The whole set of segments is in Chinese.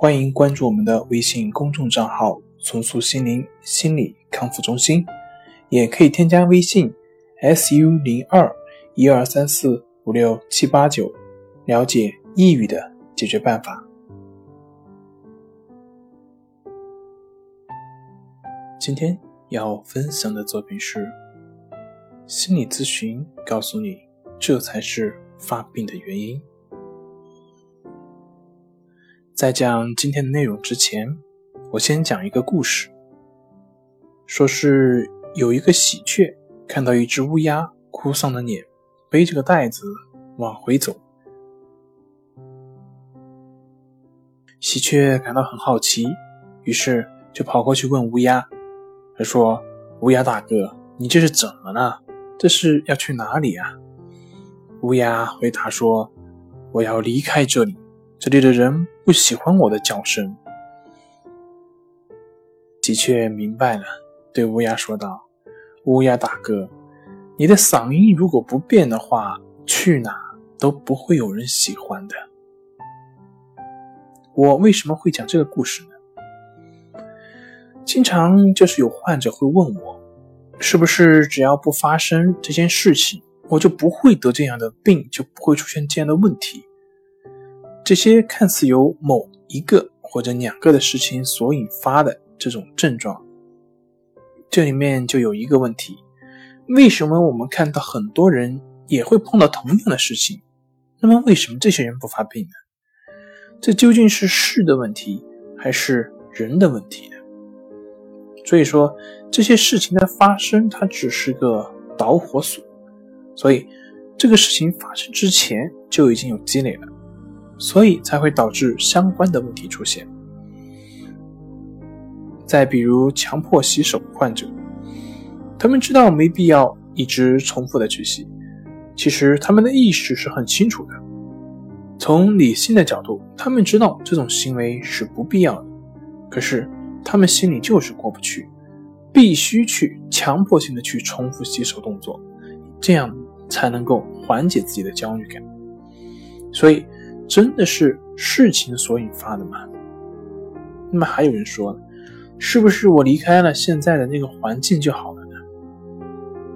欢迎关注我们的微信公众账号“重塑心灵心理康复中心”，也可以添加微信 “su 零二一二三四五六七八九”，了解抑郁的解决办法。今天要分享的作品是：心理咨询告诉你，这才是发病的原因。在讲今天的内容之前，我先讲一个故事。说是有一个喜鹊看到一只乌鸦哭丧的脸，背着个袋子往回走。喜鹊感到很好奇，于是就跑过去问乌鸦：“他说，乌鸦大哥，你这是怎么了？这是要去哪里啊？”乌鸦回答说：“我要离开这里。”这里的人不喜欢我的叫声。喜鹊明白了，对乌鸦说道：“乌鸦大哥，你的嗓音如果不变的话，去哪都不会有人喜欢的。”我为什么会讲这个故事呢？经常就是有患者会问我，是不是只要不发生这件事情，我就不会得这样的病，就不会出现这样的问题？这些看似由某一个或者两个的事情所引发的这种症状，这里面就有一个问题：为什么我们看到很多人也会碰到同样的事情？那么为什么这些人不发病呢？这究竟是事的问题还是人的问题呢？所以说，这些事情的发生，它只是个导火索，所以这个事情发生之前就已经有积累了。所以才会导致相关的问题出现。再比如强迫洗手患者，他们知道没必要一直重复的去洗，其实他们的意识是很清楚的。从理性的角度，他们知道这种行为是不必要的，可是他们心里就是过不去，必须去强迫性的去重复洗手动作，这样才能够缓解自己的焦虑感。所以。真的是事情所引发的吗？那么还有人说，是不是我离开了现在的那个环境就好了呢？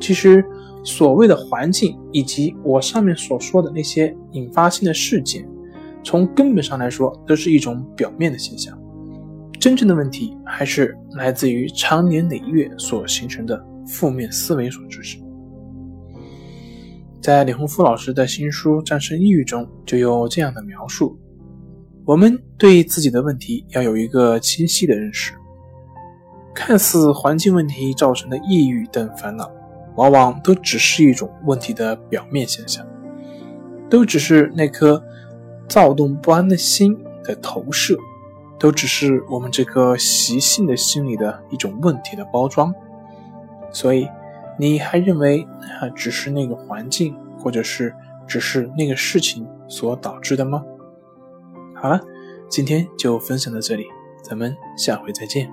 其实，所谓的环境以及我上面所说的那些引发性的事件，从根本上来说都是一种表面的现象。真正的问题还是来自于长年累月所形成的负面思维所致使。在李洪福老师的新书《战胜抑郁》中就有这样的描述：我们对自己的问题要有一个清晰的认识。看似环境问题造成的抑郁等烦恼，往往都只是一种问题的表面现象，都只是那颗躁动不安的心的投射，都只是我们这颗习性的心理的一种问题的包装。所以。你还认为啊，只是那个环境，或者是只是那个事情所导致的吗？好了，今天就分享到这里，咱们下回再见。